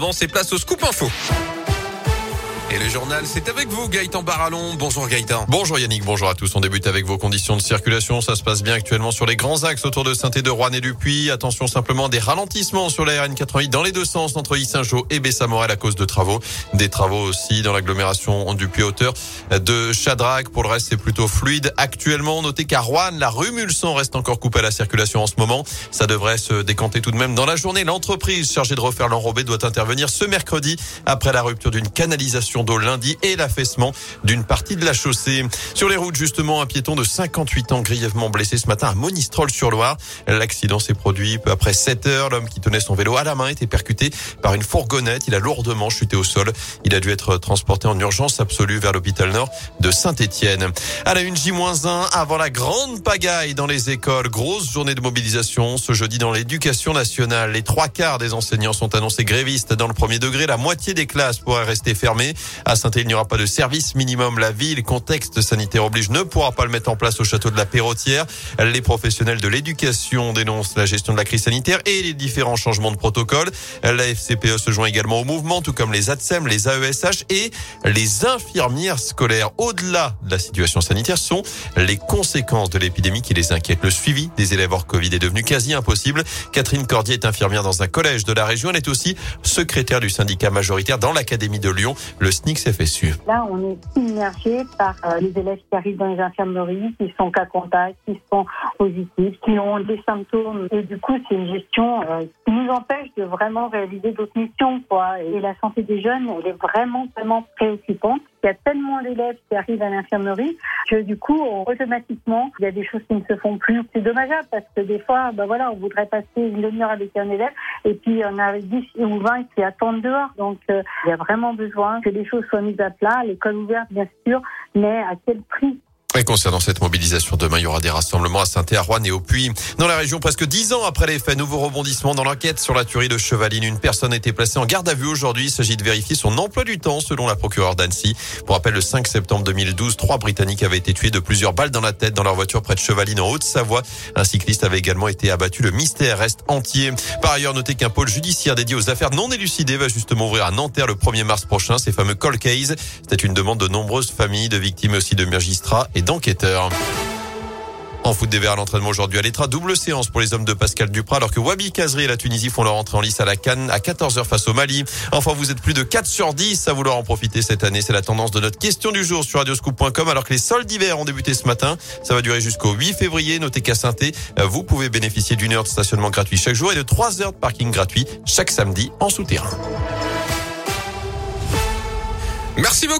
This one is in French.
Bon, c'est place au scoop info. Et le journal, c'est avec vous, Gaëtan Barallon. Bonjour Gaëtan. Bonjour Yannick, bonjour à tous. On débute avec vos conditions de circulation. Ça se passe bien actuellement sur les grands axes autour de saint de Rouen et du Puy. Attention simplement des ralentissements sur la RN88 dans les deux sens entre Saint-Jean et Bessamorel à cause de travaux. Des travaux aussi dans l'agglomération du Puy hauteur de Chadrac. Pour le reste, c'est plutôt fluide. Actuellement, notez qu'à Rouen, la rue Mulsan reste encore coupée à la circulation en ce moment. Ça devrait se décanter tout de même dans la journée. L'entreprise chargée de refaire l'enrobé doit intervenir ce mercredi après la rupture d'une canalisation d'eau lundi et l'affaissement d'une partie de la chaussée. Sur les routes, justement, un piéton de 58 ans grièvement blessé ce matin à Monistrol-sur-Loire. L'accident s'est produit peu après 7 heures. L'homme qui tenait son vélo à la main était percuté par une fourgonnette. Il a lourdement chuté au sol. Il a dû être transporté en urgence absolue vers l'hôpital nord de Saint-Étienne. À la une J-1 avant la grande pagaille dans les écoles. Grosse journée de mobilisation ce jeudi dans l'éducation nationale. Les trois quarts des enseignants sont annoncés grévistes dans le premier degré. La moitié des classes pourraient rester fermées. À saint il n'y aura pas de service minimum. La ville, contexte sanitaire oblige, ne pourra pas le mettre en place au château de la Perrotière. Les professionnels de l'éducation dénoncent la gestion de la crise sanitaire et les différents changements de protocole. La FCPE se joint également au mouvement, tout comme les ATSEM, les AESH et les infirmières scolaires. Au-delà de la situation sanitaire, sont les conséquences de l'épidémie qui les inquiètent. Le suivi des élèves hors Covid est devenu quasi impossible. Catherine Cordier est infirmière dans un collège de la région. Elle est aussi secrétaire du syndicat majoritaire dans l'Académie de Lyon. Là, on est immergé par euh, les élèves qui arrivent dans les infirmeries, qui sont cas contact, qui sont positifs, qui ont des symptômes. Et du coup, c'est une gestion euh, qui nous empêche de vraiment réaliser d'autres missions. Quoi. Et la santé des jeunes, elle est vraiment, vraiment préoccupante. Il y a tellement d'élèves qui arrivent à l'infirmerie que du coup, automatiquement, il y a des choses qui ne se font plus. C'est dommageable parce que des fois, ben voilà, on voudrait passer une demi-heure avec un élève et puis on a 10 ou 20 qui attendent dehors. Donc, euh, il y a vraiment besoin que les choses soient mises à plat, l'école ouverte, bien sûr, mais à quel prix et concernant cette mobilisation, demain, il y aura des rassemblements à saint à Rouen et au Puy. Dans la région, presque dix ans après les faits, nouveau rebondissement dans l'enquête sur la tuerie de Chevaline. Une personne a été placée en garde à vue aujourd'hui. Il s'agit de vérifier son emploi du temps, selon la procureure d'Annecy. Pour rappel, le 5 septembre 2012, trois Britanniques avaient été tués de plusieurs balles dans la tête dans leur voiture près de Chevaline, en Haute-Savoie. Un cycliste avait également été abattu. Le mystère reste entier. Par ailleurs, notez qu'un pôle judiciaire dédié aux affaires non élucidées va justement ouvrir à Nanterre le 1er mars prochain. Ces fameux call cases. C'était une demande de nombreuses familles, de victimes aussi de magistrats d'enquêteurs. En foot des Verts à l'entraînement aujourd'hui à l'Etra, double séance pour les hommes de Pascal Duprat alors que Wabi Kazri et la Tunisie font leur entrée en lice à la Cannes à 14h face au Mali. Enfin, vous êtes plus de 4 sur 10 à vouloir en profiter cette année. C'est la tendance de notre question du jour sur radioscoop.com alors que les soldes d'hiver ont débuté ce matin. Ça va durer jusqu'au 8 février. Notez qu'à saint vous pouvez bénéficier d'une heure de stationnement gratuit chaque jour et de 3 heures de parking gratuit chaque samedi en souterrain. Merci beaucoup.